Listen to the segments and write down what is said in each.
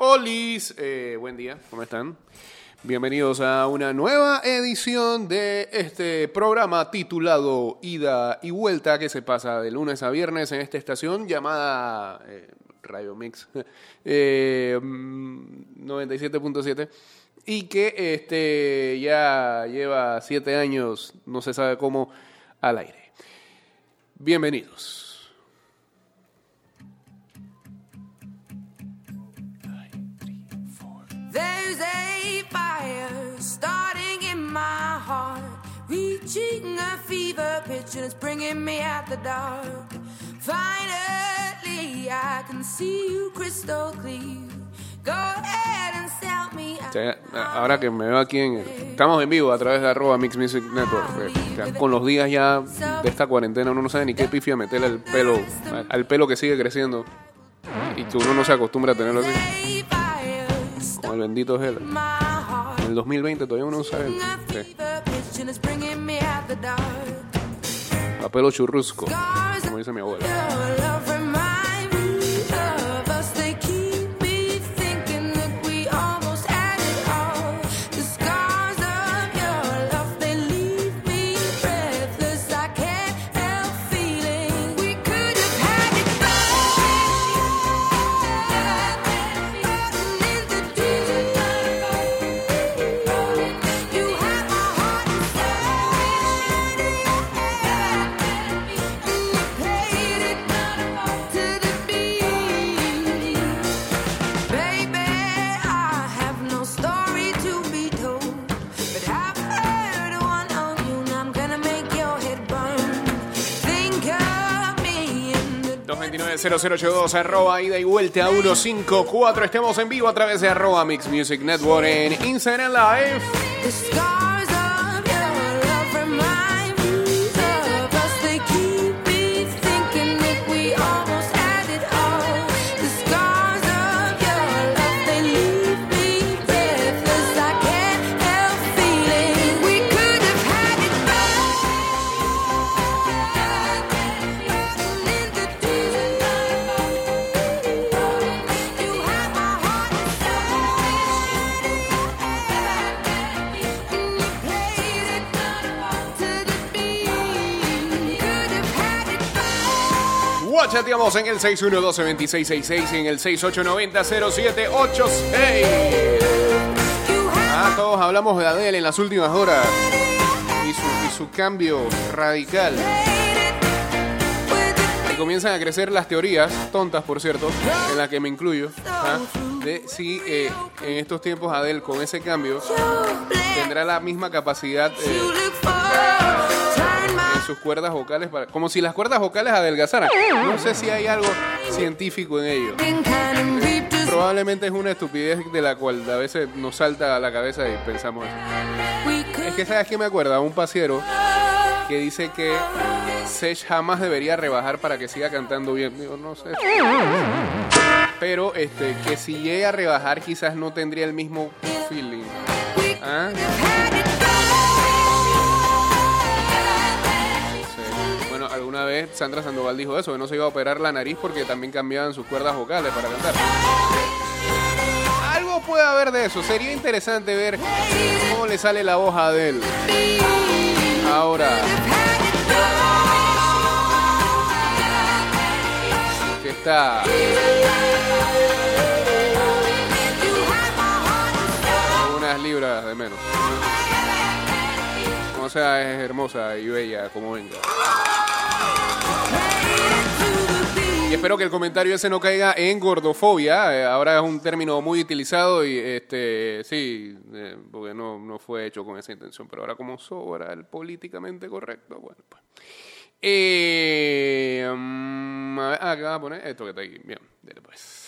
Olis, eh, buen día, ¿cómo están? Bienvenidos a una nueva edición de este programa titulado Ida y Vuelta que se pasa de lunes a viernes en esta estación llamada eh, Radio Mix eh, 97.7 y que este, ya lleva siete años, no se sabe cómo, al aire. Bienvenidos. My heart, reaching a fever pitch, and it's bringing me out the dark. Finally, I can see you crystal clear. Go ahead and sell me ahora que me veo aquí en estamos en vivo a través de arroba Mix Music Network eh, o sea, con los días ya de esta cuarentena uno no sabe ni qué pifia meterle al pelo al pelo que sigue creciendo y que uno no se acostumbra a tenerlo así como el bendito gel el 2020 todavía uno no sabe. Sí, pelo churrusco como dice mi abuela 229-0082 arroba ida y vuelta a 154 estemos en vivo a través de arroba Mix Music Network en Instagram Live En el 6112-2666 y en el 6890-0786. Ah, todos hablamos de Adele en las últimas horas y su, cambio radical. Y comienzan a crecer las teorías, tontas por cierto, en las que me incluyo, ¿ah? de si eh, en estos tiempos Adele con ese cambio tendrá la misma capacidad eh, sus cuerdas vocales, para, como si las cuerdas vocales adelgazaran. No sé si hay algo científico en ello. Probablemente es una estupidez de la cual a veces nos salta a la cabeza y pensamos. Es que sabes que me acuerda un pasiero que dice que Sech jamás debería rebajar para que siga cantando bien. Digo, no sé. Pero este, que si llega a rebajar quizás no tendría el mismo feeling. ¿Ah? Sandra Sandoval dijo eso, que no se iba a operar la nariz porque también cambiaban sus cuerdas vocales para cantar. Algo puede haber de eso. Sería interesante ver cómo le sale la voz a Adele. Ahora. Que está. Unas libras de menos. O sea, es hermosa y bella como venga. Y espero que el comentario ese no caiga en gordofobia. Eh, ahora es un término muy utilizado y este sí, eh, porque no, no fue hecho con esa intención. Pero ahora como sobra el políticamente correcto, bueno, pues. Eh, ver, acá voy a poner esto que está aquí. Bien, dale pues.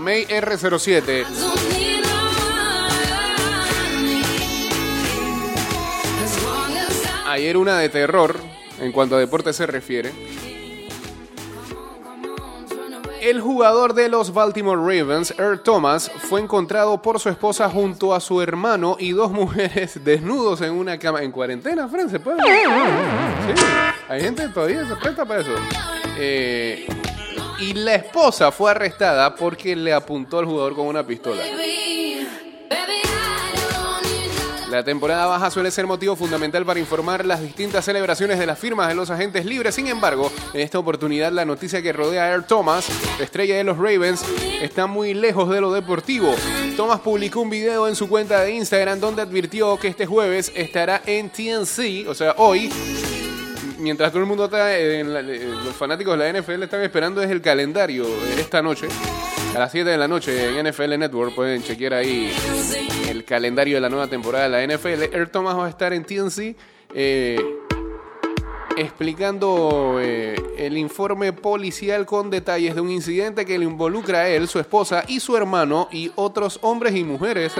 May R07. Ayer una de terror, en cuanto a deporte se refiere. El jugador de los Baltimore Ravens, Earl Thomas, fue encontrado por su esposa junto a su hermano y dos mujeres desnudos en una cama. En cuarentena, Fran, ¿se puede? Sí, hay gente todavía se presta para eso. Eh, y la esposa fue arrestada porque le apuntó al jugador con una pistola. La temporada baja suele ser motivo fundamental para informar las distintas celebraciones de las firmas de los agentes libres. Sin embargo, en esta oportunidad la noticia que rodea a Air Thomas, la estrella de los Ravens, está muy lejos de lo deportivo. Thomas publicó un video en su cuenta de Instagram donde advirtió que este jueves estará en TNC, o sea, hoy, mientras todo el mundo está, eh, los fanáticos de la NFL están esperando es el calendario esta noche. A las 7 de la noche en NFL Network pueden chequear ahí el calendario de la nueva temporada de la NFL. Earl Thomas va a estar en TNC eh, explicando eh, el informe policial con detalles de un incidente que le involucra a él, su esposa y su hermano y otros hombres y mujeres.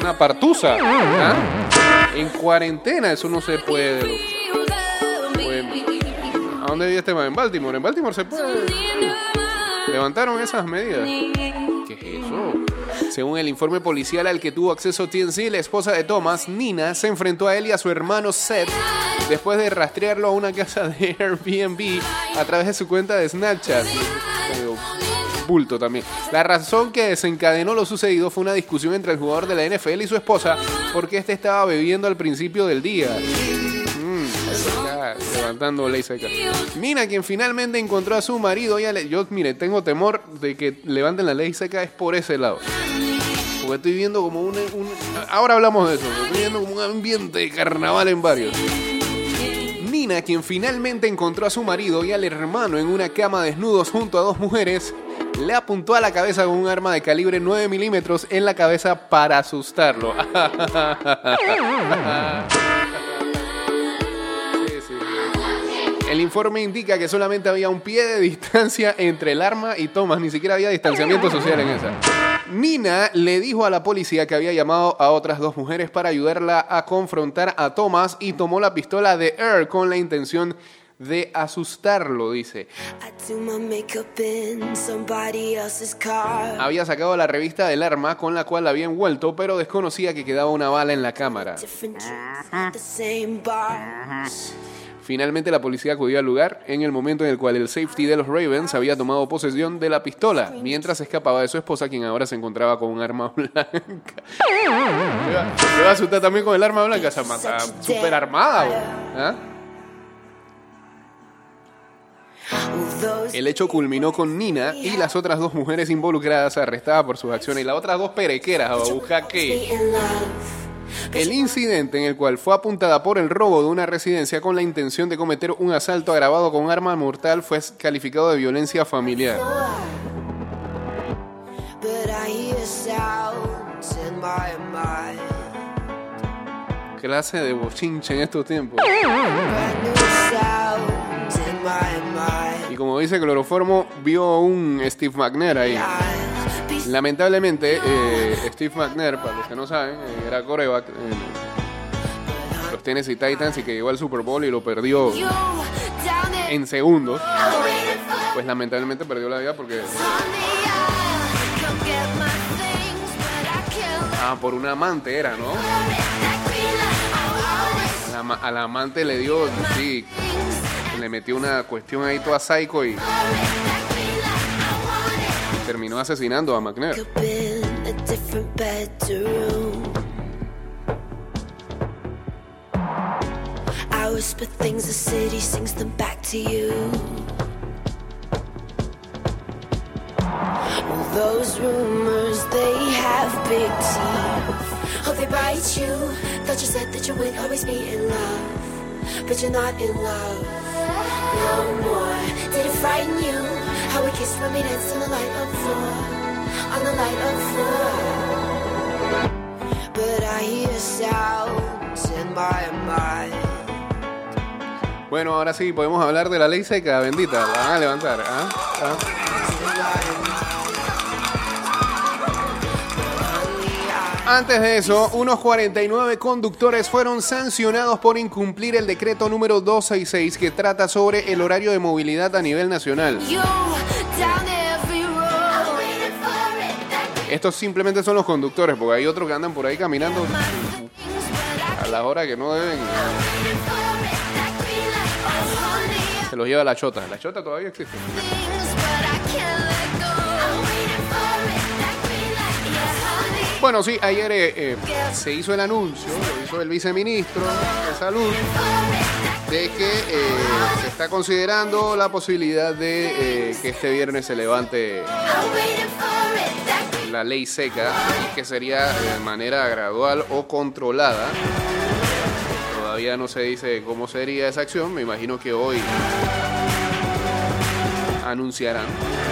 Una partusa. ¿ah? En cuarentena eso no se puede. Loco. Pues, ¿A dónde vive este? En Baltimore. En Baltimore se puede. Levantaron esas medidas. ¿Qué es eso? Según el informe policial al que tuvo acceso TNC, la esposa de Thomas, Nina, se enfrentó a él y a su hermano Seth después de rastrearlo a una casa de Airbnb a través de su cuenta de Snapchat. Bulto también. La razón que desencadenó lo sucedido fue una discusión entre el jugador de la NFL y su esposa porque este estaba bebiendo al principio del día. Mm, levantando ley seca. Nina, quien finalmente encontró a su marido, ella le- yo, mire, tengo temor de que levanten la ley seca es por ese lado. Porque estoy viendo como un, un- Ahora hablamos de eso. Estoy viendo como un ambiente de carnaval en varios. Nina, quien finalmente encontró a su marido y al hermano en una cama desnudos junto a dos mujeres, le apuntó a la cabeza con un arma de calibre 9 milímetros en la cabeza para asustarlo. El informe indica que solamente había un pie de distancia entre el arma y Thomas, ni siquiera había distanciamiento social en esa. Nina le dijo a la policía que había llamado a otras dos mujeres para ayudarla a confrontar a Thomas y tomó la pistola de Earl con la intención de asustarlo, dice. Había sacado la revista del arma con la cual la había envuelto, pero desconocía que quedaba una bala en la cámara. Finalmente la policía acudió al lugar en el momento en el cual el safety de los Ravens había tomado posesión de la pistola, mientras escapaba de su esposa, quien ahora se encontraba con un arma blanca. Me va, a asustar también con el arma blanca, esa mata super armada. ¿Ah? El hecho culminó con Nina y las otras dos mujeres involucradas arrestadas por sus acciones y las otras dos perequeras a buscar. El incidente en el cual fue apuntada por el robo de una residencia con la intención de cometer un asalto agravado con arma mortal fue calificado de violencia familiar. Clase de bochinche en estos tiempos. Y como dice Cloroformo, vio un Steve McNair ahí. Lamentablemente, eh, Steve McNair, para los que no saben, eh, era coreback en los Tennessee Titans y que llegó al Super Bowl y lo perdió en segundos. Pues lamentablemente perdió la vida porque ah, por un amante era, ¿no? la, ma- a la amante le dio, sí, le metió una cuestión ahí toda psycho y terminó asesinando a McNair. I whisper things, the city sings them back to you. All those rumors, they have big teeth. Oh, they bite you. Thought you said that you would always be in love, but you're not in love no more. Did it frighten you? How we kissed when we danced on the light of floor, on the light of floor. But I hear sounds in my mind. Bueno, ahora sí, podemos hablar de la ley seca, bendita. La van a levantar. ¿ah? ¿Ah? Antes de eso, unos 49 conductores fueron sancionados por incumplir el decreto número 266 que trata sobre el horario de movilidad a nivel nacional. Estos simplemente son los conductores, porque hay otros que andan por ahí caminando a la hora que no deben. Se los lleva la chota. La chota todavía existe. Bueno, sí, ayer eh, eh, se hizo el anuncio, lo hizo el viceministro de Salud, de que eh, se está considerando la posibilidad de que este viernes se levante la ley seca que sería de manera gradual o controlada. Todavía no se dice cómo sería esa acción, me imagino que hoy anunciarán.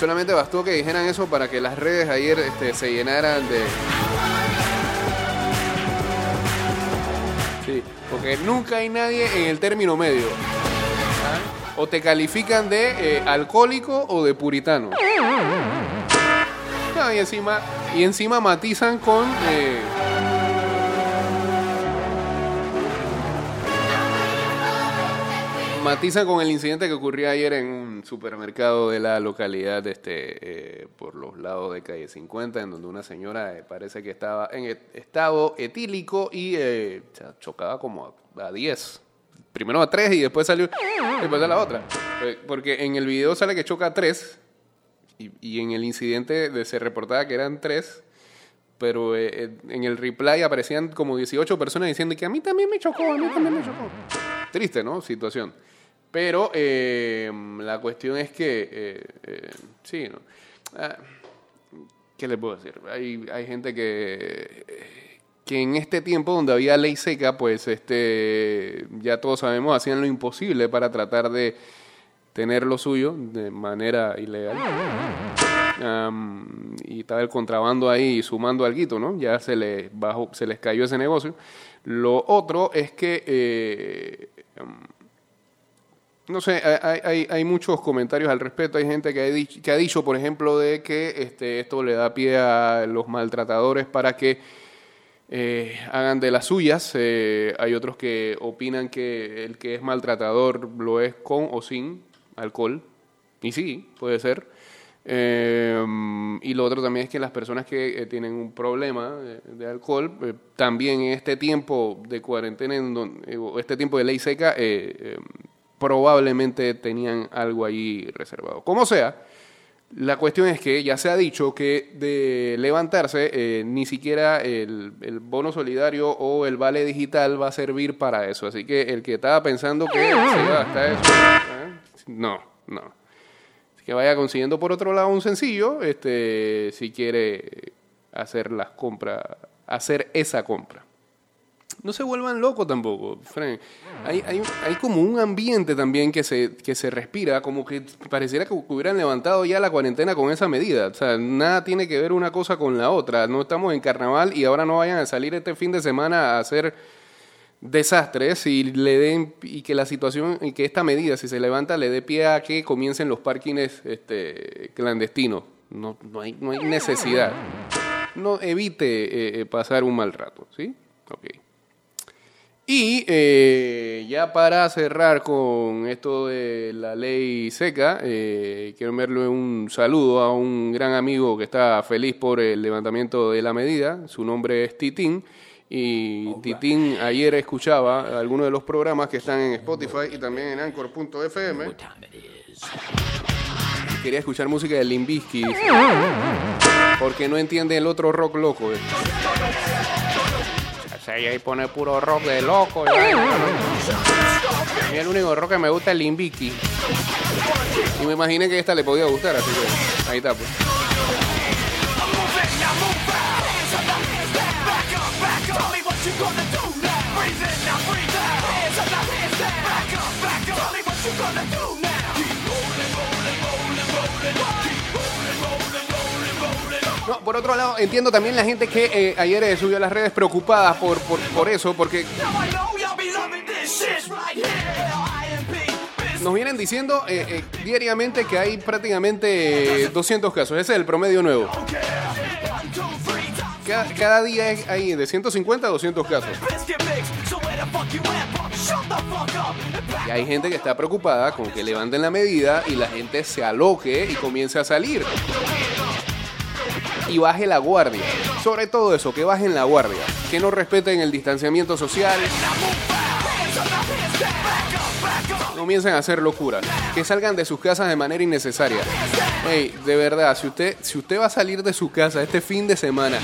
Solamente bastó que dijeran eso para que las redes ayer este, se llenaran de... Sí, porque nunca hay nadie en el término medio. ¿Ah? O te califican de eh, alcohólico o de puritano. No, y encima, y encima matizan con... eh, matizan con el incidente que ocurrió ayer en un supermercado de la localidad este, eh, por los lados de calle 50, en donde una señora eh, parece que estaba en et- estado etílico y eh, chocaba como a, a 10. Primero a 3 y después salió después a la otra. Eh, porque en el video sale que choca a 3 y, y en el incidente de- se reportaba que eran 3. Pero eh, eh, en el replay aparecían como 18 personas diciendo que a mí también me chocó, a mí también me chocó. Triste, ¿no? Situación. Pero eh, la cuestión es que, eh, eh, sí, ¿no? Ah, ¿Qué le puedo decir? Hay, hay gente que, que en este tiempo donde había ley seca, pues este, ya todos sabemos, hacían lo imposible para tratar de tener lo suyo de manera ilegal. Y estaba el contrabando ahí sumando algo, ¿no? Ya se les bajó, se les cayó ese negocio. Lo otro es que am, no sé, hay, hay, hay muchos comentarios al respecto. Hay gente que ha, dicho, que ha dicho, por ejemplo, de que este, esto le da pie a los maltratadores para que eh, hagan de las suyas. Eh, hay otros que opinan que el que es maltratador lo es con o sin alcohol. Y sí, puede ser. Eh, y lo otro también es que las personas que eh, tienen un problema de, alcohol, eh, también en este tiempo de cuarentena, en don- eh, este tiempo de ley seca, probablemente tenían algo ahí reservado. Como sea, la cuestión es que ya se ha dicho que de levantarse, eh, ni siquiera el, el bono solidario o el vale digital va a servir para eso. Así que el que estaba pensando que se iba a gastar eso, ¿eh? no, no. Así que vaya consiguiendo por otro lado un sencillo, este, si quiere hacer las compras, hacer esa compra. No se vuelvan locos tampoco, Fren. Hay, hay, como un ambiente también que se, que se respira, como que pareciera que hubieran levantado ya la cuarentena con esa medida. O sea, nada tiene que ver una cosa con la otra. No estamos en carnaval y ahora no vayan a salir este fin de semana a hacer desastres y le den y que la situación y que esta medida si se levanta le dé pie a que comiencen los parkings este, clandestinos no, no hay no hay necesidad no evite eh, eh, pasar un mal rato sí ok y eh, ya para cerrar con esto de la ley seca, eh, quiero enviarle un saludo a un gran amigo que está feliz por el levantamiento de la medida. Su nombre es Titín. Y Titín ayer escuchaba algunos de los programas que están en Spotify y también en Anchor.fm. Quería escuchar música de Limbisky porque no entiende el otro rock loco. eh. Y ahí pone puro rock de loco. A mí el único rock que me gusta es Limbiki. Y me imaginé que esta le podía gustar, así que ahí está pues. No, por otro lado, entiendo también la gente que eh, ayer eh, subió a las redes preocupadas por, por, por eso, porque Nos vienen diciendo eh, diariamente que hay prácticamente eh, 200 casos. Ese es el promedio nuevo. Cada, cada día hay de 150 a 200 casos. Y hay gente que está preocupada con que levanten la medida y la gente se aloque y comience a salir. Y baje la guardia. Sobre todo eso, que bajen la guardia. Que no respeten el distanciamiento social. Comiencen a hacer locuras. Que salgan de sus casas de manera innecesaria. Hey, de verdad, si usted, si usted va a salir de su casa este fin de semana,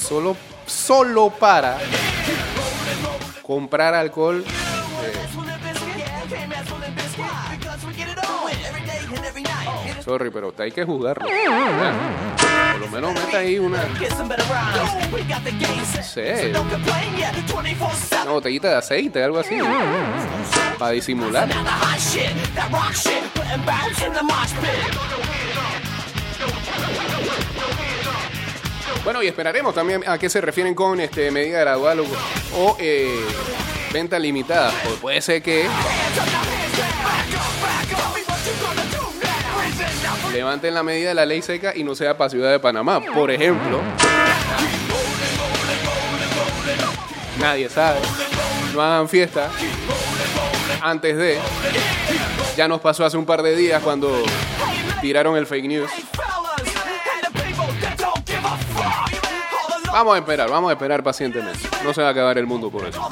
solo, solo para comprar alcohol, sorry, pero hay que juzgarlo. Ya. Por lo menos meta ahí una, Sí. una botellita de aceite, algo así. Para disimular. Bueno, y esperaremos también a qué se refieren con este medida gradual o, o, eh, venta limitada. O puede ser que levanten la medida de la ley seca y no sea para Ciudad de Panamá. Por ejemplo, nadie sabe. No hagan fiesta antes de. Ya nos pasó hace un par de días cuando tiraron el fake news. Vamos a esperar, vamos a esperar pacientemente. No se va a acabar el mundo por eso.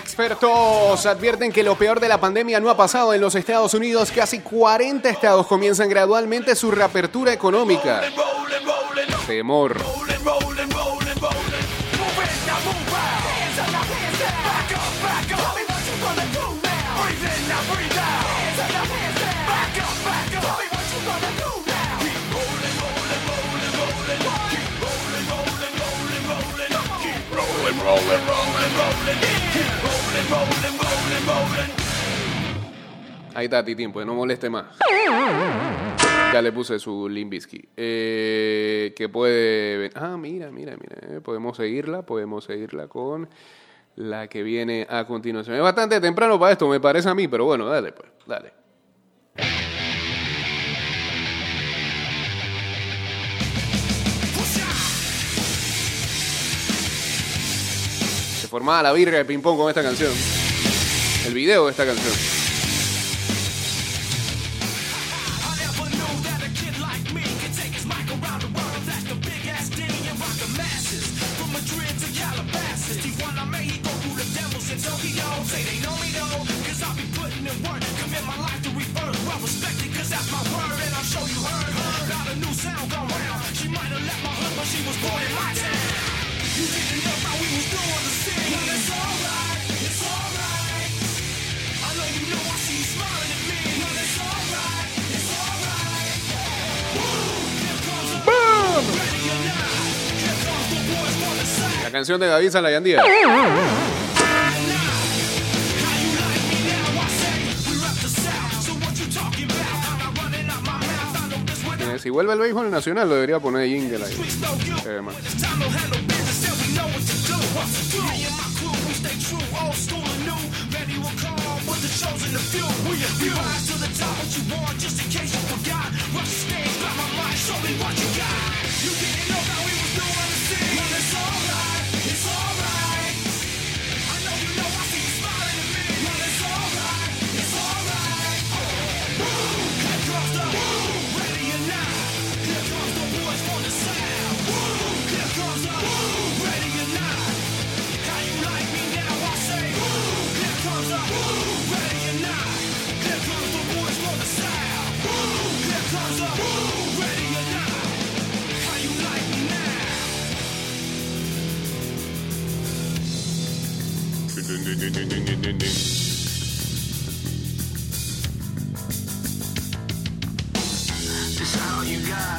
Expertos advierten que lo peor de la pandemia no ha pasado en los Estados Unidos. Casi 40 estados comienzan gradualmente su reapertura económica. Temor. Ahí está, Titín, pues no moleste más. Ya le puse su Limbisky. Eh, que puede. Ah, mira, mira, mira. eh, Podemos seguirla, podemos seguirla con la que viene a continuación. Es bastante temprano para esto, me parece a mí, pero bueno, dale, pues, dale. Formaba la virga de ping-pong con esta canción. El video de esta canción. La canción de David Salayandía. Eh, Si vuelve el béisbol nacional, lo debería poner jingle ahí.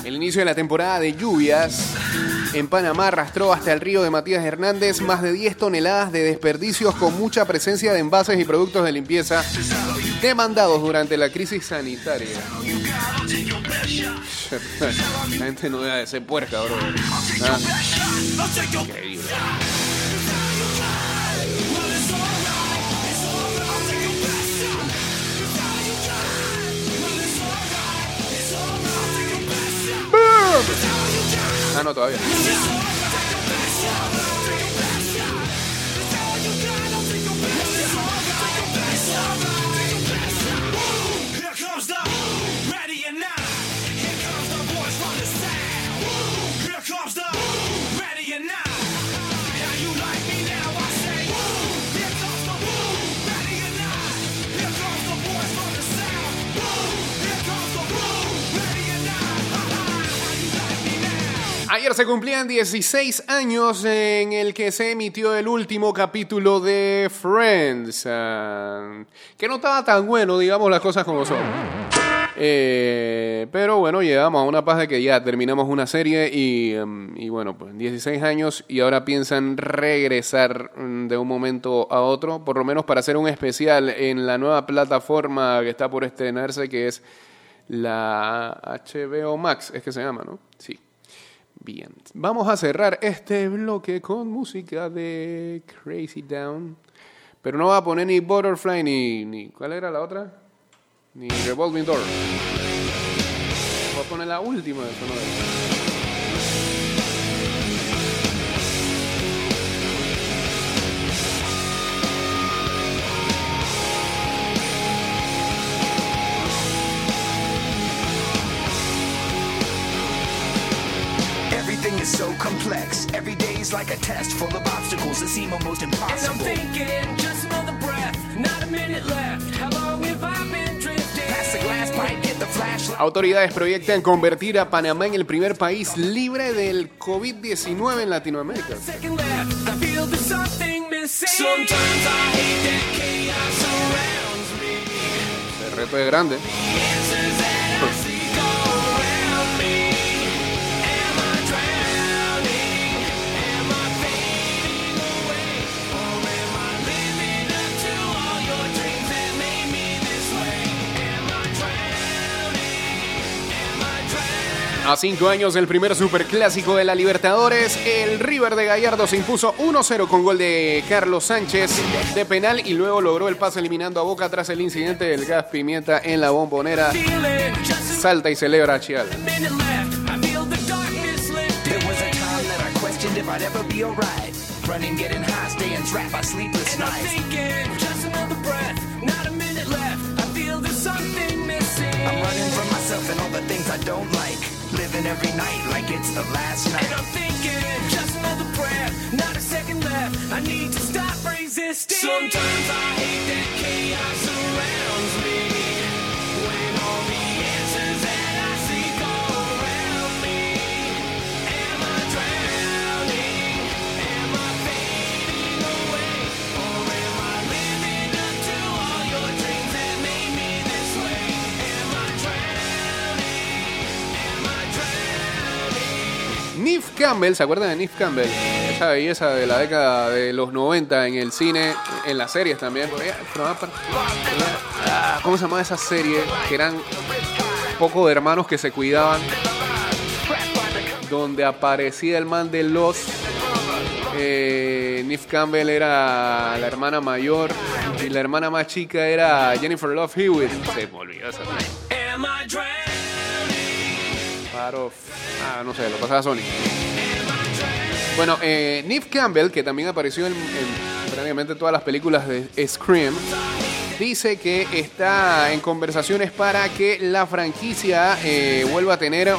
El inicio de la temporada de lluvias en Panamá arrastró hasta el río de Matías Hernández más de 10 toneladas de desperdicios con mucha presencia de envases y productos de limpieza demandados durante la crisis sanitaria. La gente no deja de ser puerca, bro. Ah, Increíble. Ah, no, todavía. Ayer se cumplían 16 años en el que se emitió el último capítulo de Friends. ah, que no estaba tan bueno, digamos las cosas como son. Eh, pero bueno, llegamos a una paz de que ya terminamos una serie y, em, y bueno, pues 16 años y ahora piensan regresar mm, de un momento a otro, por lo menos para hacer un especial en la nueva plataforma que está por estrenarse, que es la HBO Max, es que se llama, ¿no? Sí. Bien, vamos a cerrar este bloque con música de Crazy Down. Pero no va a poner ni Butterfly ni, ni. ¿Cuál era la otra? Ni Revolving Door. Voy a poner la última de Sonora. So complex. Every day is like a test full of obstacles that seem almost And I'm impossible. thinking, just another breath, not a minute left. How long have I been drifting? Pass the glass pipe, get the flashlight. Autoridades proyectan convertir a Panamá en el primer país libre del COVID-19 en Latinoamérica. Second left, I feel there's something missing. Sometimes I hate that chaos surrounds me. El reto es grande. A cinco años del primer superclásico de la Libertadores, el River de Gallardo se impuso 1-0 con gol de Carlos Sánchez de penal y luego logró el pase eliminando a Boca tras el incidente del gas pimienta en la bombonera. Salta y celebra a myself and all the things I don't like. Living every night like it's the last night. And. I'm thinking, just another breath, not a second left. I need to stop resisting. Sometimes I hate that chaos surrounds me. Campbell, ¿se acuerdan de Nif Campbell? Esa belleza de la década de los 90 en el cine, en las series también. ¿Cómo se llamaba esa serie? Que eran poco de hermanos que se cuidaban. Donde aparecía el man de los. Eh, Campbell era la hermana mayor y la hermana más chica era Jennifer Love Hewitt. Se me esa Part Ah, no sé, lo pasaba Sony. Bueno, eh, Neve Campbell, que también apareció en, en prácticamente todas las películas de Scream, dice que está en conversaciones para que la franquicia eh, vuelva a tener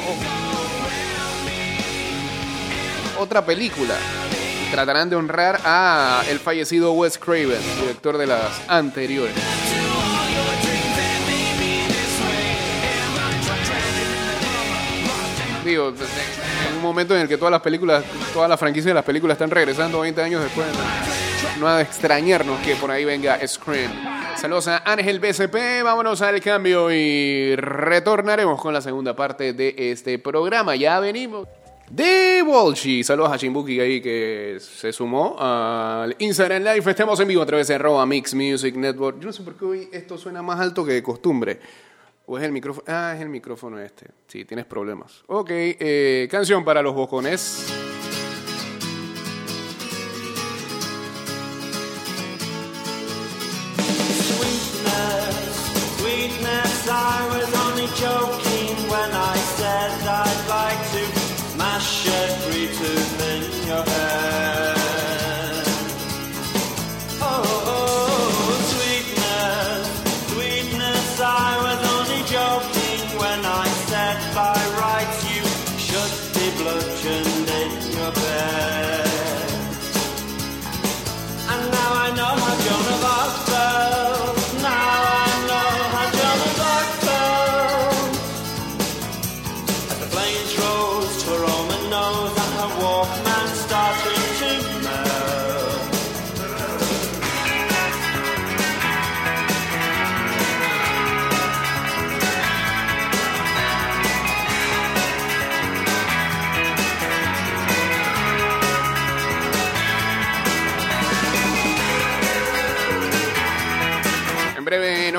otra película. Tratarán de honrar a el fallecido Wes Craven, director de las anteriores. Digo, en un momento en el que todas las películas, todas las franquicias de las películas están regresando 20 años después, no ha de extrañarnos que por ahí venga Scream. Saludos a Ángel BCP, vámonos al cambio y retornaremos con la segunda parte de este programa. Ya venimos. de Walshy. Saludos a Chimbuki ahí que se sumó al Instagram Live. Estamos en vivo a través de arroba Mix Music Network. Yo no sé por qué hoy esto suena más alto que de costumbre. ¿O es el micrófono? Ah, es el micrófono este. Sí, tienes problemas. Ok, eh, canción para los bocones.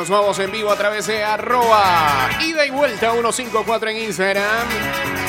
Nos vamos en vivo a través de arroba ida y vuelta 154 en Instagram.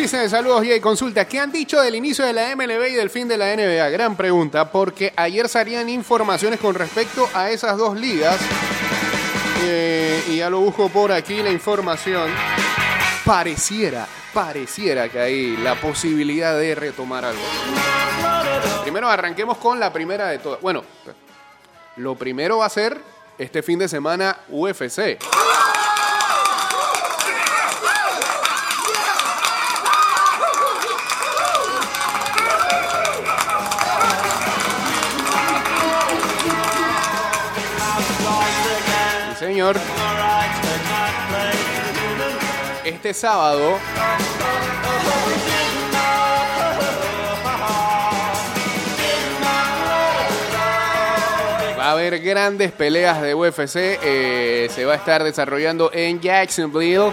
Dice saludos y consulta. ¿Qué han dicho del inicio de la MLB y del fin de la NBA? Gran pregunta, porque ayer salían informaciones con respecto a esas dos ligas. Eh, y ya lo busco por aquí la información. Pareciera, pareciera que hay la posibilidad de retomar algo. Primero arranquemos con la primera de todas. Bueno, lo primero va a ser este fin de semana UFC. Este sábado va a haber grandes peleas de UFC. eh, se va a estar desarrollando en Jacksonville.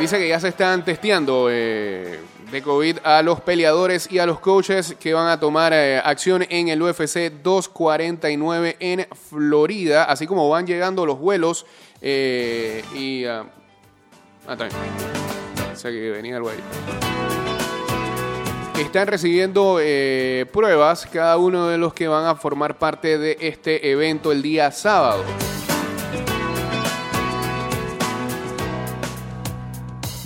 Dice que ya se están testeando eh, de COVID a los peleadores y a los coaches que van a tomar eh, acción en el UFC 249 en Florida, así como van llegando los vuelos eh, y... ah, ah, también. Que venía algo ahí. Están recibiendo eh, pruebas cada uno de los que van a formar parte de este evento el día sábado.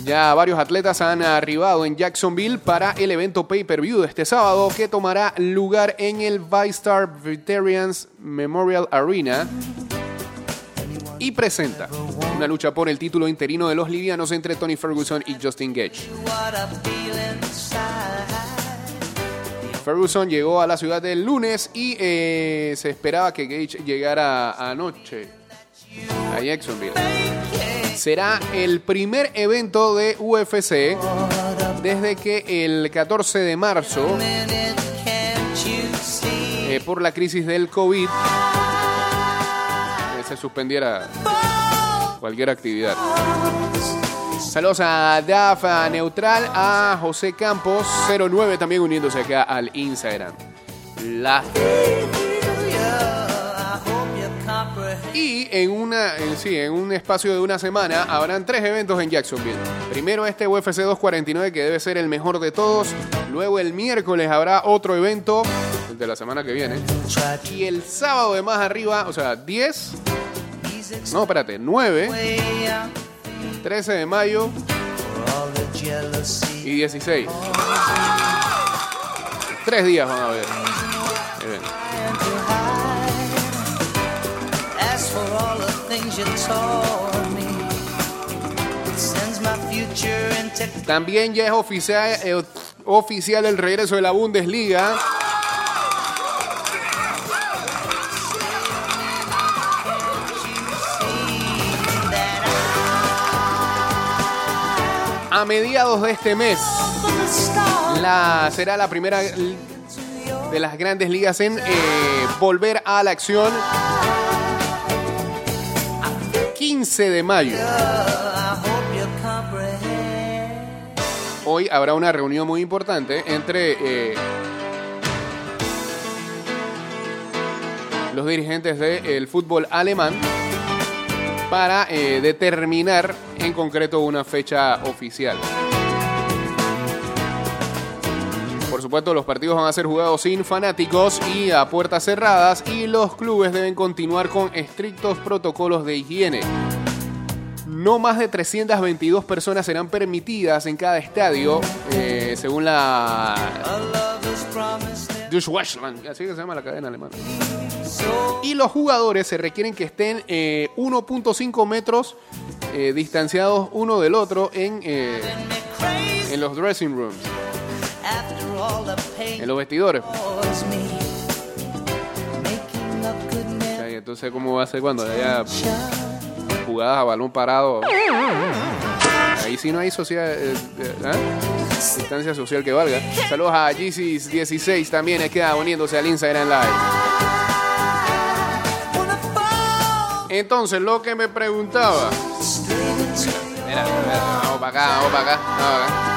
Ya varios atletas han arribado en Jacksonville para el evento pay-per-view de este sábado que tomará lugar en el ViStar Veterans Memorial Arena y presenta una lucha por el título interino de los livianos entre Tony Ferguson y Justin Gage. Ferguson llegó a la ciudad el lunes y eh, se esperaba que Gage llegara anoche a Jacksonville. Será el primer evento de UFC desde que el 14 de marzo, eh, por la crisis del COVID, eh, se suspendiera cualquier actividad. Saludos a DAF Neutral, a José Campos 09 también uniéndose acá al Instagram. La y en una en, sí, en un espacio de una semana habrán tres eventos en Jacksonville. Primero este UFC 249 que debe ser el mejor de todos. Luego el miércoles habrá otro evento de la semana que viene. Y el sábado de más arriba, o sea, 10 No, espérate, 9 13 de mayo y 16. Tres días van a ver. También ya es oficial, eh, oficial el regreso de la Bundesliga. A mediados de este mes la, será la primera de las grandes ligas en eh, volver a la acción. 15 de mayo. Hoy habrá una reunión muy importante entre eh, los dirigentes del fútbol alemán para eh, determinar en concreto una fecha oficial. Por supuesto, los partidos van a ser jugados sin fanáticos y a puertas cerradas y los clubes deben continuar con estrictos protocolos de higiene. No más de 322 personas serán permitidas en cada estadio, eh, según la Deutschland, así que se llama la cadena alemana. Y los jugadores se requieren que estén eh, 1.5 metros eh, distanciados uno del otro en, eh, en los dressing rooms, en los vestidores. Entonces, ¿cómo va a ser cuando jugadas a balón parado? Ahí sí no hay social, eh, eh, ¿ah? distancia social que valga. Saludos a GC16 también, queda uniéndose al Instagram Live. Entonces, lo que me preguntaba. mira, vamos para acá, vamos para acá, vamos para acá.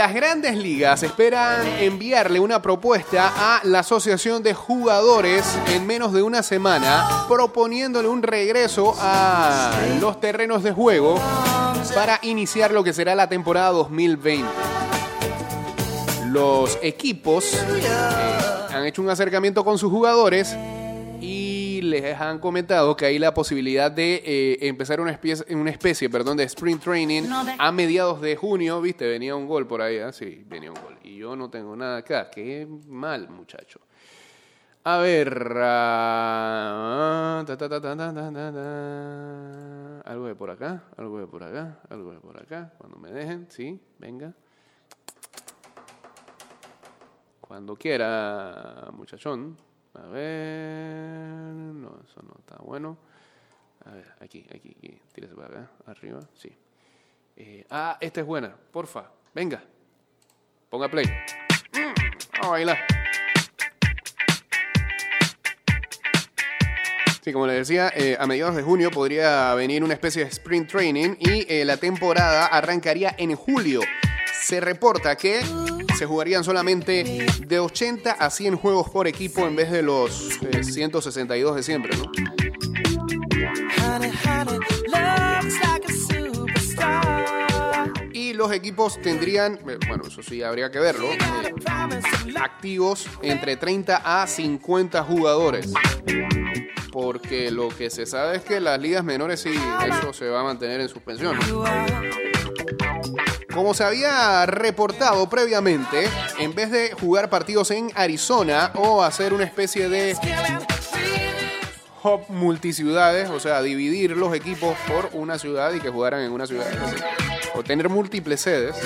Las grandes ligas esperan enviarle una propuesta a la Asociación de Jugadores en menos de una semana, proponiéndole un regreso a los terrenos de juego para iniciar lo que será la temporada 2020. Los equipos eh, han hecho un acercamiento con sus jugadores han comentado que hay la posibilidad de eh, empezar una especie, una especie perdón, de sprint training a mediados de junio. Viste, venía un gol por ahí. ¿eh? Sí, venía un gol. Y yo no tengo nada acá. Qué mal, muchacho. A ver. Ah, algo de por acá, algo de por acá, algo de por acá. Cuando me dejen, sí, venga. Cuando quiera, muchachón. A ver. No, eso no está bueno. A ver, aquí, aquí, aquí. Tírese para acá, arriba, sí. Eh, ah, esta es buena, porfa. Venga. Ponga play. Mm, Vamos a bailar. Sí, como les decía, eh, a mediados de junio podría venir una especie de sprint training y eh, la temporada arrancaría en julio. Se reporta que se jugarían solamente de 80 a 100 juegos por equipo en vez de los eh, 162 de siempre, ¿no? Y los equipos tendrían, eh, bueno, eso sí habría que verlo, eh, activos entre 30 a 50 jugadores. Porque lo que se sabe es que las ligas menores sí, eso se va a mantener en suspensión. Como se había reportado previamente, en vez de jugar partidos en Arizona o hacer una especie de hub multiciudades, o sea, dividir los equipos por una ciudad y que jugaran en una ciudad, o tener múltiples sedes,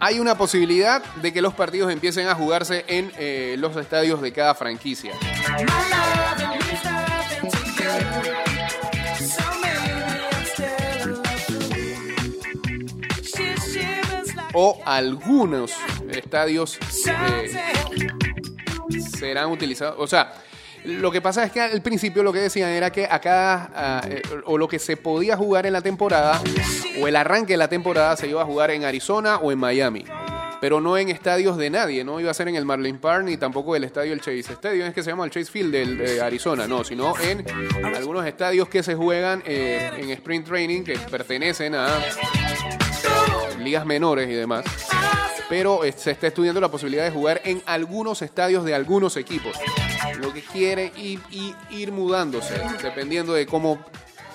hay una posibilidad de que los partidos empiecen a jugarse en eh, los estadios de cada franquicia. O algunos estadios eh, serán utilizados. O sea, lo que pasa es que al principio lo que decían era que a cada. ah, eh, o lo que se podía jugar en la temporada, o el arranque de la temporada se iba a jugar en Arizona o en Miami. Pero no en estadios de nadie, no iba a ser en el Marlin Park ni tampoco el estadio el Chase Stadium, es que se llama el Chase Field de Arizona, no, sino en algunos estadios que se juegan eh, en Sprint Training que pertenecen a ligas menores y demás. pero eh, se está estudiando la posibilidad de jugar en algunos estadios de algunos equipos. Lo que quiere y, y ir mudándose, dependiendo de cómo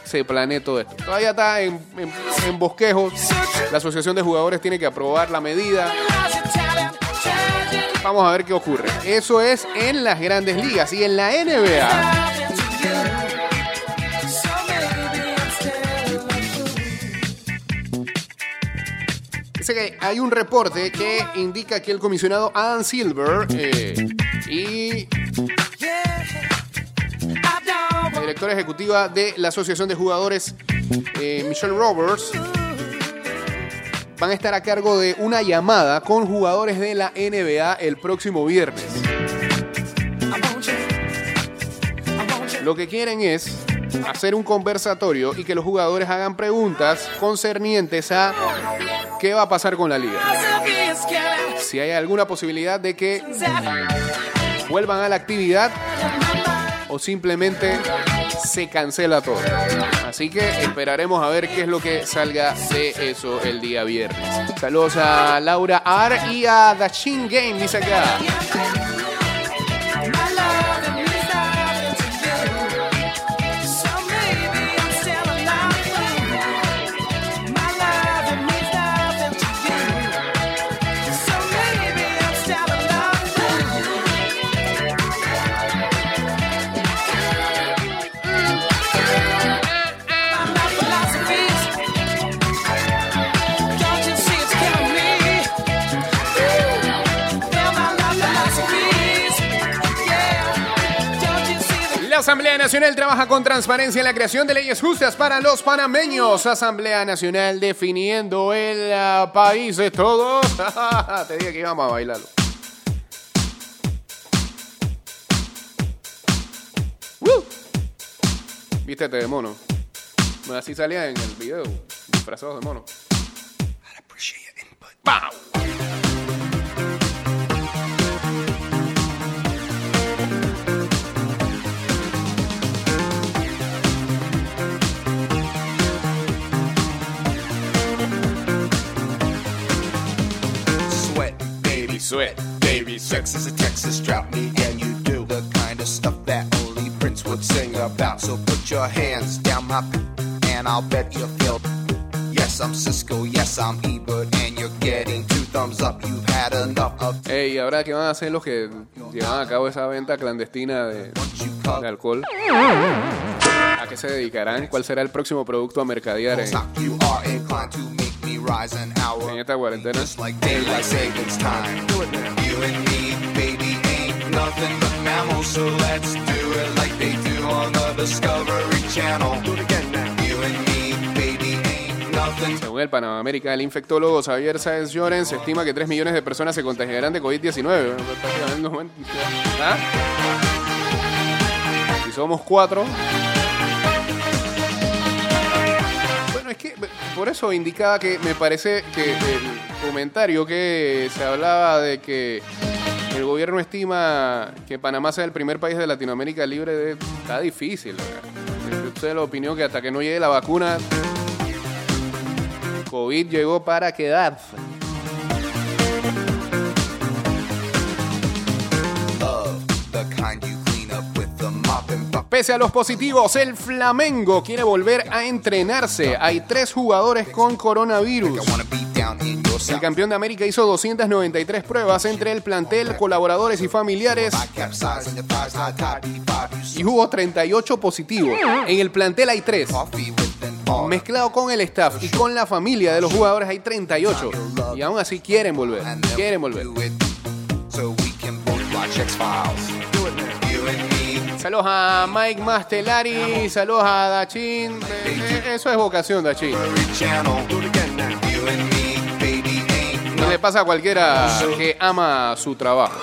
se planee todo esto. Todavía está en bosquejos. La asociación de jugadores tiene que aprobar la medida. Vamos a ver qué ocurre. Eso es en las grandes ligas y en la NBA. Que hay un reporte que indica que el comisionado Adam Silver eh, y la directora ejecutiva de la Asociación de Jugadores, eh, Michelle Roberts, van a estar a cargo de una llamada con jugadores de la NBA el próximo viernes. Lo que quieren es hacer un conversatorio y que los jugadores hagan preguntas concernientes a qué va a pasar con la liga. Si hay alguna posibilidad de que vuelvan a la actividad o simplemente se cancela todo. Así que esperaremos a ver qué es lo que salga de eso el día viernes. Saludos a Laura Ar y a Dachin Game, dice acá. Nacional trabaja con transparencia en la creación de leyes justas para los panameños. Asamblea Nacional definiendo el ah, país de todos. Te dije que íbamos a bailarlo. ¡Woo! Vístete de mono. Bueno, así salía en el video, disfrazados de mono. ¡Pau! Sweat. baby. Sex is a Texas drought, me and you do the kind of stuff that only Prince would sing about. So put your hands down my p- and I'll bet you feel. Yes, I'm Cisco, yes, I'm Ebert, and you're getting two thumbs up. You've had enough of Ey, ahora qué van a hacer los que llevan a cabo esa venta clandestina de, de alcohol? ¿A qué se dedicarán? ¿Cuál será el próximo producto a mercadear en, An hour. en esta cuarentena? Just like daylight savings time. You and me, baby, ain't nothing but mammals. So let's do it like they do on the Discovery Channel. Do it again now. You and me, baby, ain't nothing. Según el Panamérica, el infectólogo Xavier Sáenz Lloren, se estima que 3 millones de personas se contagiarán de COVID-19. Prácticamente no- ¿Ah? Si somos 4. Es que por eso indicaba que me parece que el comentario que se hablaba de que el gobierno estima que Panamá sea el primer país de Latinoamérica libre de... Está difícil. ¿verdad? Usted la opinión que hasta que no llegue la vacuna, COVID llegó para quedarse. Pese a los positivos, el Flamengo quiere volver a entrenarse. Hay tres jugadores con coronavirus. El campeón de América hizo 293 pruebas entre el plantel, colaboradores y familiares y hubo 38 positivos. En el plantel hay 3. coffee with an R. Mezclado con el staff y con la familia de los jugadores hay 38. Y aún así quieren volver. Quieren volver. Saludos a Mike Mastelari, saludos a Dachin. Eh, eh, Eso es vocación, Dachin. No le pasa a cualquiera que ama su trabajo.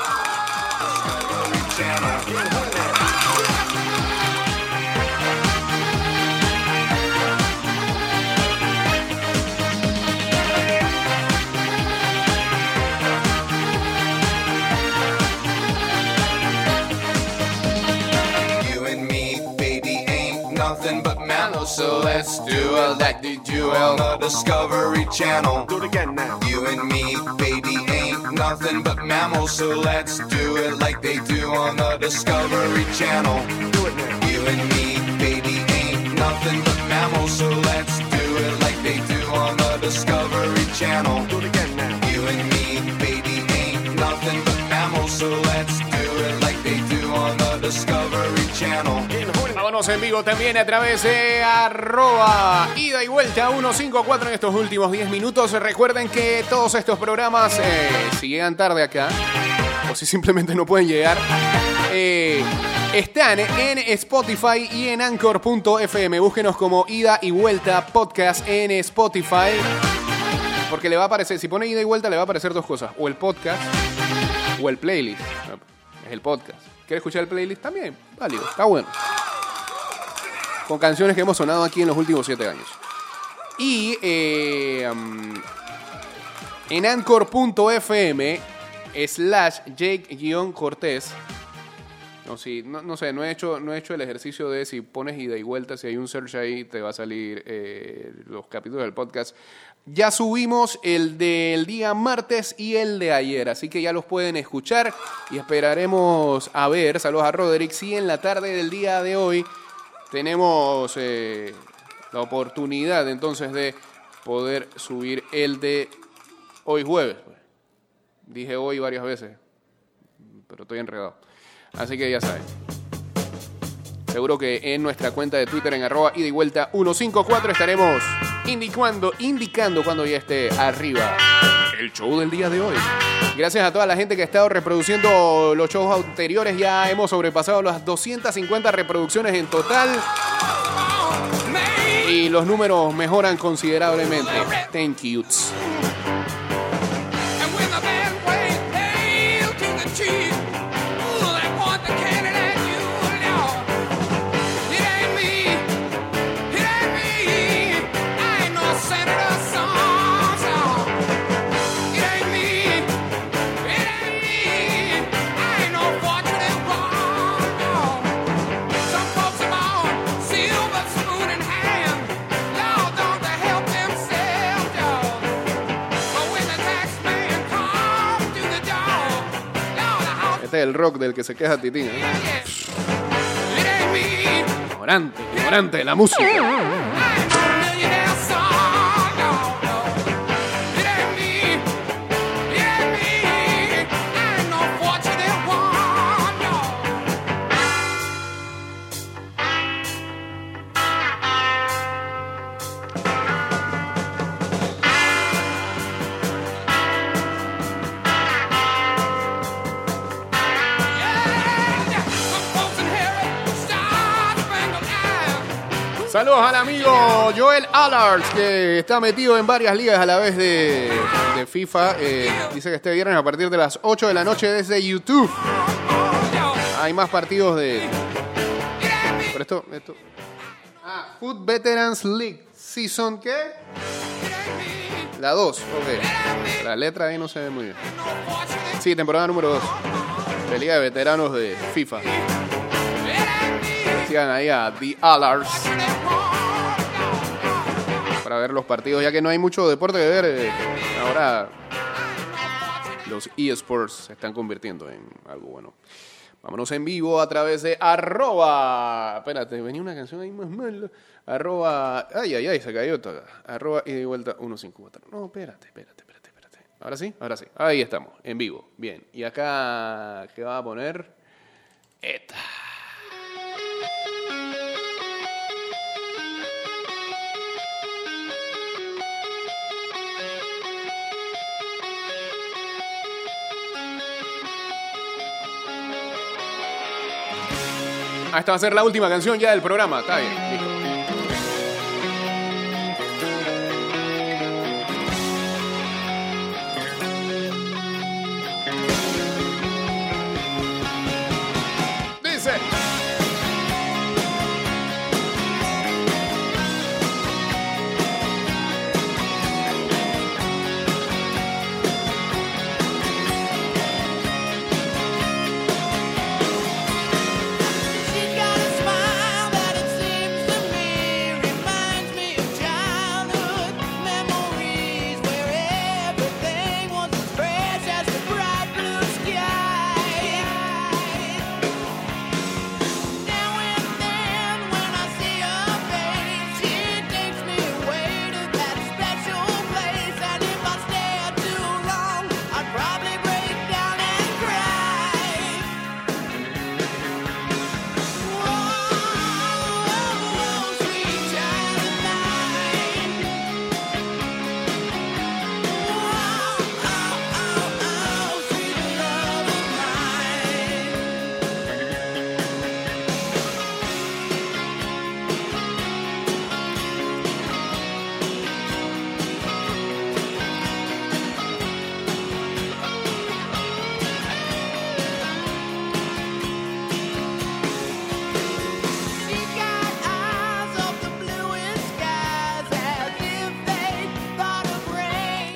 Let's do it like they do on the Discovery Channel. Do it again now. You and me, baby, ain't nothing but mammals, so let's do it like they do on the Discovery Channel. Do it now. You and me, baby, ain't nothing but mammals, so let's do it like they do on the Discovery Channel. Do it again now. You and me, baby, ain't nothing but mammals, so let's En vivo también a través de arroba ida y vuelta 154 en estos últimos 10 minutos. Recuerden que todos estos programas, eh, si llegan tarde acá, o si simplemente no pueden llegar, eh, están en Spotify y en Anchor.fm. Búsquenos como ida y vuelta podcast en Spotify. Porque le va a aparecer, si pone ida y vuelta, le va a aparecer dos cosas: o el podcast o el playlist. Es el podcast. ¿Quiere escuchar el playlist? También, válido, está bueno con canciones que hemos sonado aquí en los últimos siete años. Y eh, um, en anchor.fm slash Jake-Cortés. No, sí, no, no sé, no he, hecho, no he hecho el ejercicio de si pones ida y vuelta, si hay un search ahí, te va a salir eh, los capítulos del podcast. Ya subimos el del día martes y el de ayer, así que ya los pueden escuchar y esperaremos a ver, saludos a Roderick, si en la tarde del día de hoy tenemos eh, la oportunidad entonces de poder subir el de hoy jueves. Dije hoy varias veces, pero estoy enredado. Así que ya saben. Seguro que en nuestra cuenta de Twitter en arroba y vuelta 154 estaremos indicando, indicando cuando ya esté arriba el show del día de hoy. Gracias a toda la gente que ha estado reproduciendo los shows anteriores. Ya hemos sobrepasado las 250 reproducciones en total. Y los números mejoran considerablemente. Thank yous. El rock del que se queja Titín. ¿eh? Ignorante, ignorante de la música. Saludos al amigo Joel Allards, que está metido en varias ligas a la vez de, de FIFA. Eh, dice que este viernes a partir de las 8 de la noche desde YouTube. Hay más partidos de. Pero esto. esto ah, Food Veterans League. Season ¿qué? La 2, ok. La letra ahí no se ve muy bien. Sí, temporada número 2. De Liga de Veteranos de FIFA. Ahí a The Allards para ver los partidos, ya que no hay mucho deporte que ver. eh, ahora los eSports se están convirtiendo en algo bueno. Vámonos en vivo a través de arroba. Espérate, venía una canción ahí más mal. Arroba. Ay, ay, ay, se cayó toda. Arroba y de vuelta 154. No, espérate, espérate, espérate, espérate. Ahora sí, ahora sí. Ahí estamos, en vivo. Bien. Y acá, ¿qué va a poner? Esta. Ah, esta va a ser la última canción ya del programa. Está bien.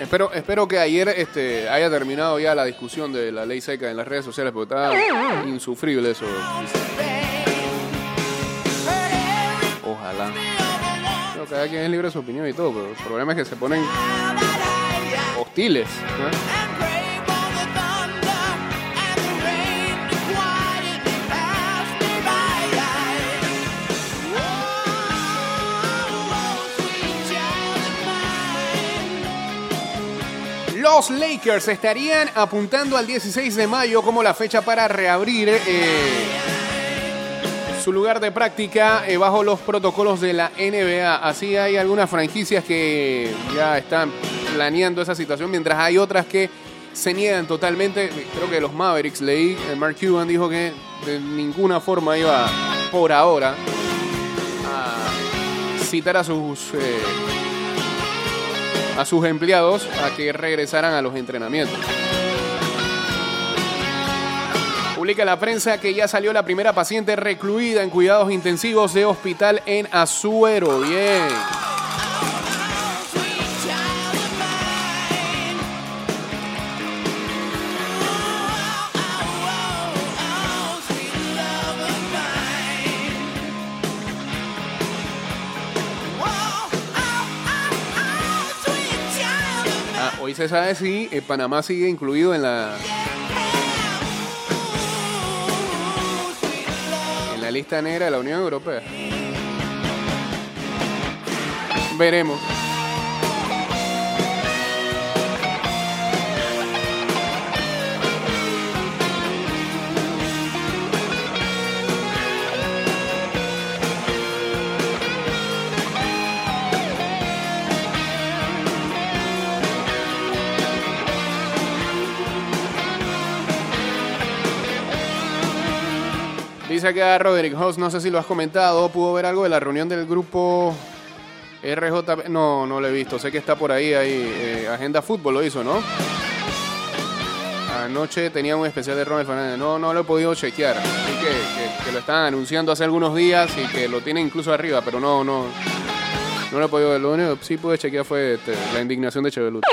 Espero, espero que ayer este, haya terminado ya la discusión de la ley seca en las redes sociales, porque está insufrible eso. Ojalá. Pero cada quien es libre de su opinión y todo, pero el problema es que se ponen hostiles. Los Lakers estarían apuntando al 16 de mayo como la fecha para reabrir eh, su lugar de práctica eh, bajo los protocolos de la NBA. Así hay algunas franquicias que ya están planeando esa situación, mientras hay otras que se niegan totalmente. Creo que los Mavericks, leí, eh, Mark Cuban dijo que de ninguna forma iba por ahora a citar a sus... a sus empleados a que regresaran a los entrenamientos. Publica la prensa que ya salió la primera paciente recluida en cuidados intensivos de hospital en Azuero. Bien. Hoy se sabe si eh, Panamá sigue incluido en la en la lista negra de la Unión Europea. Veremos. Acá Roderick Host, no sé si lo has comentado, pudo ver algo de la reunión del grupo RJ. No, no lo he visto, sé que está por ahí, ahí eh, Agenda Fútbol lo hizo, ¿no? Anoche tenía un especial de Ronald Fernández, no, no lo he podido chequear, Así que, que, que lo están anunciando hace algunos días y que lo tienen incluso arriba, pero no, no, no lo he podido ver. Lo único que sí pude chequear fue este, la indignación de Chevelut.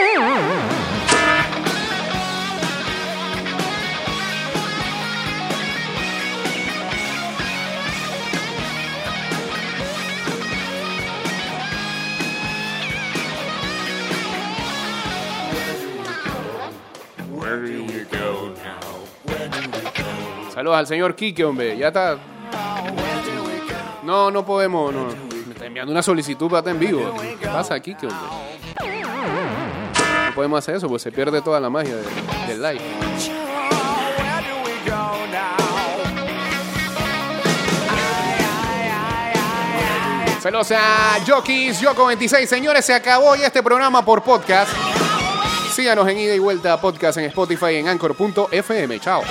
Saludos al señor Quique, hombre. Ya está. No, no podemos. No. Me está enviando una solicitud para estar en vivo. ¿Qué pasa, Quique, hombre? No podemos hacer eso, pues se pierde toda la magia de- del live. Saludos a Jockeys, Yoko 26. Señores, se acabó ya este programa por podcast. Síganos en ida y vuelta podcast en Spotify en anchor.fm. Chao.